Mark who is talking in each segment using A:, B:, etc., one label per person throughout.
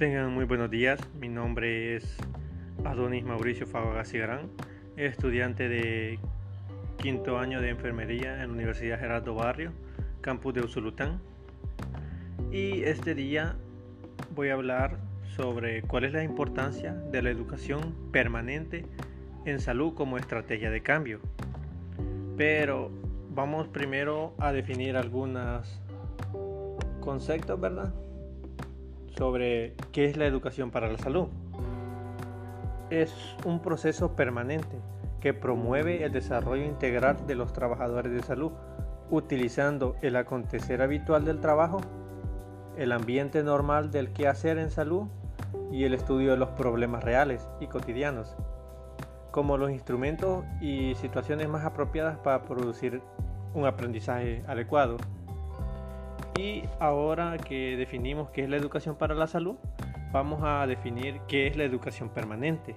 A: Tengan muy buenos días, mi nombre es Adonis Mauricio Fagagas estudiante de quinto año de enfermería en la Universidad Gerardo Barrio, campus de Usulután. Y este día voy a hablar sobre cuál es la importancia de la educación permanente en salud como estrategia de cambio. Pero vamos primero a definir algunos conceptos, ¿verdad? Sobre qué es la educación para la salud. Es un proceso permanente que promueve el desarrollo integral de los trabajadores de salud, utilizando el acontecer habitual del trabajo, el ambiente normal del quehacer en salud y el estudio de los problemas reales y cotidianos, como los instrumentos y situaciones más apropiadas para producir un aprendizaje adecuado. Y ahora que definimos qué es la educación para la salud, vamos a definir qué es la educación permanente.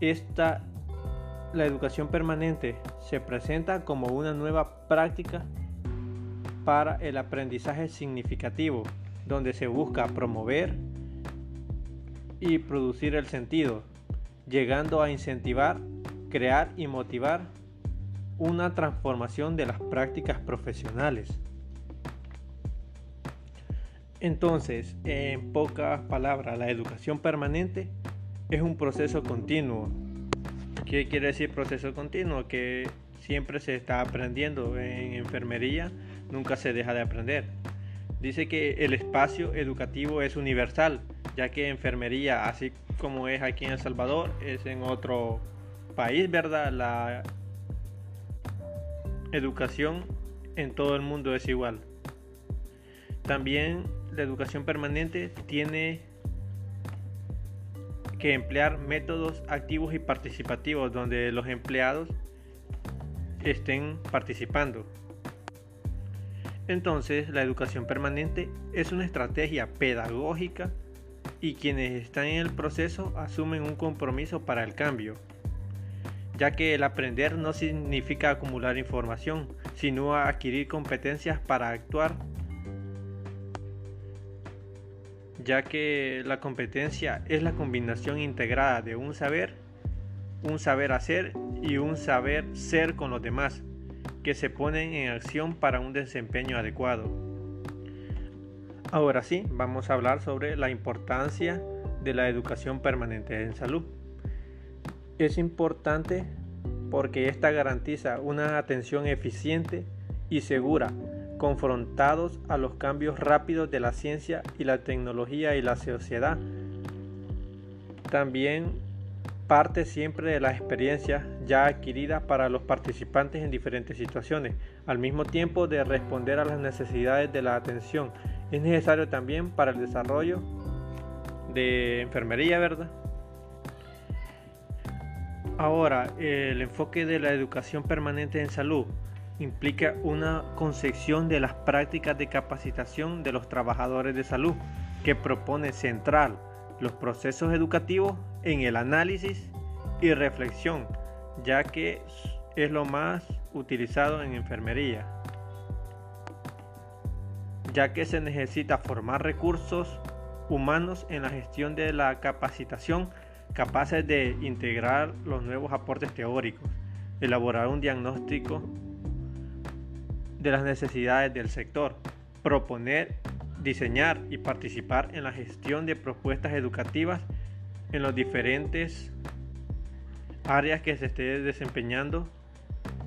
A: Esta, la educación permanente se presenta como una nueva práctica para el aprendizaje significativo, donde se busca promover y producir el sentido, llegando a incentivar, crear y motivar una transformación de las prácticas profesionales. Entonces, en pocas palabras, la educación permanente es un proceso continuo. ¿Qué quiere decir proceso continuo? Que siempre se está aprendiendo en enfermería, nunca se deja de aprender. Dice que el espacio educativo es universal, ya que enfermería, así como es aquí en El Salvador, es en otro país, ¿verdad? La educación en todo el mundo es igual. También la educación permanente tiene que emplear métodos activos y participativos donde los empleados estén participando. Entonces, la educación permanente es una estrategia pedagógica y quienes están en el proceso asumen un compromiso para el cambio, ya que el aprender no significa acumular información, sino adquirir competencias para actuar ya que la competencia es la combinación integrada de un saber, un saber hacer y un saber ser con los demás, que se ponen en acción para un desempeño adecuado. Ahora sí, vamos a hablar sobre la importancia de la educación permanente en salud. Es importante porque esta garantiza una atención eficiente y segura confrontados a los cambios rápidos de la ciencia y la tecnología y la sociedad. También parte siempre de la experiencia ya adquirida para los participantes en diferentes situaciones, al mismo tiempo de responder a las necesidades de la atención. Es necesario también para el desarrollo de enfermería, ¿verdad? Ahora, el enfoque de la educación permanente en salud implica una concepción de las prácticas de capacitación de los trabajadores de salud que propone central los procesos educativos en el análisis y reflexión, ya que es lo más utilizado en enfermería, ya que se necesita formar recursos humanos en la gestión de la capacitación capaces de integrar los nuevos aportes teóricos, elaborar un diagnóstico de las necesidades del sector, proponer, diseñar y participar en la gestión de propuestas educativas en los diferentes áreas que se esté desempeñando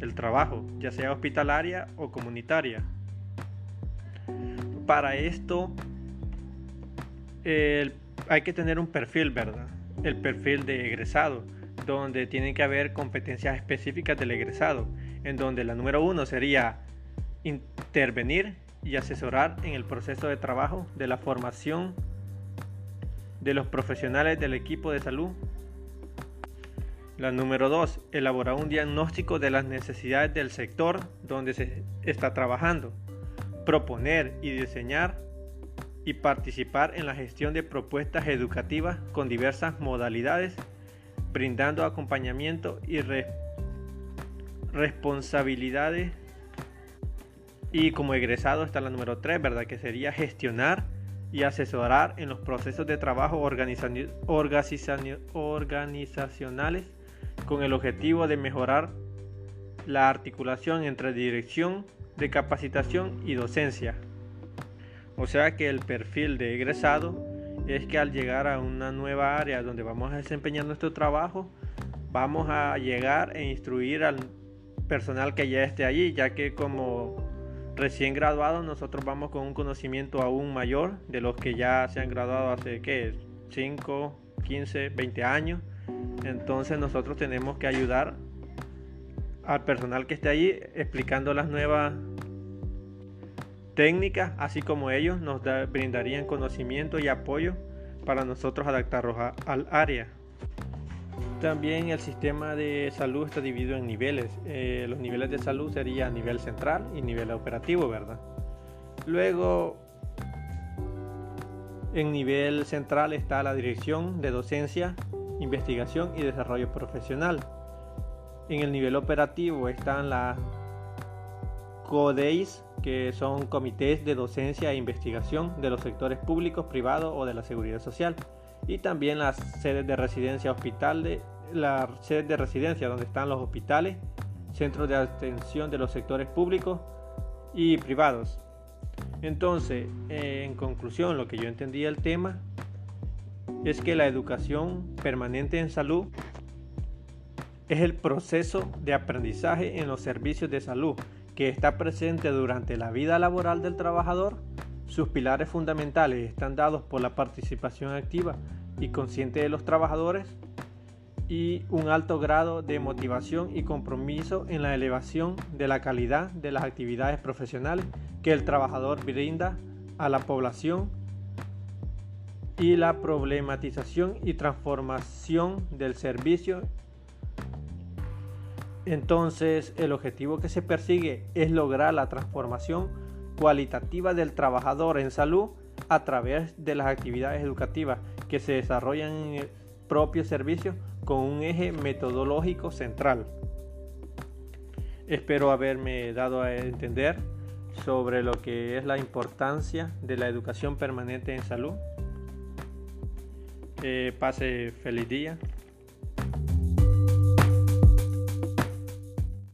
A: el trabajo, ya sea hospitalaria o comunitaria. Para esto hay que tener un perfil, ¿verdad? El perfil de egresado, donde tienen que haber competencias específicas del egresado, en donde la número uno sería intervenir y asesorar en el proceso de trabajo de la formación de los profesionales del equipo de salud. La número 2. Elaborar un diagnóstico de las necesidades del sector donde se está trabajando. Proponer y diseñar y participar en la gestión de propuestas educativas con diversas modalidades, brindando acompañamiento y responsabilidades y como egresado está la número 3, ¿verdad? Que sería gestionar y asesorar en los procesos de trabajo organizacionales con el objetivo de mejorar la articulación entre dirección de capacitación y docencia. O sea que el perfil de egresado es que al llegar a una nueva área donde vamos a desempeñar nuestro trabajo, vamos a llegar e instruir al personal que ya esté allí, ya que como recién graduados nosotros vamos con un conocimiento aún mayor de los que ya se han graduado hace ¿qué? 5, 15, 20 años. Entonces nosotros tenemos que ayudar al personal que esté allí explicando las nuevas técnicas, así como ellos nos brindarían conocimiento y apoyo para nosotros adaptarnos al área. También el sistema de salud está dividido en niveles. Eh, los niveles de salud serían nivel central y nivel operativo, ¿verdad? Luego, en nivel central está la dirección de docencia, investigación y desarrollo profesional. En el nivel operativo están las CODEIS, que son comités de docencia e investigación de los sectores públicos, privados o de la seguridad social y también las sedes de residencia hospital de la sede de residencia donde están los hospitales, centros de atención de los sectores públicos y privados. Entonces, en conclusión, lo que yo entendí del tema es que la educación permanente en salud es el proceso de aprendizaje en los servicios de salud que está presente durante la vida laboral del trabajador. Sus pilares fundamentales están dados por la participación activa y consciente de los trabajadores y un alto grado de motivación y compromiso en la elevación de la calidad de las actividades profesionales que el trabajador brinda a la población y la problematización y transformación del servicio. Entonces, el objetivo que se persigue es lograr la transformación cualitativa del trabajador en salud a través de las actividades educativas que se desarrollan en el propio servicio con un eje metodológico central. Espero haberme dado a entender sobre lo que es la importancia de la educación permanente en salud. Eh, pase feliz día.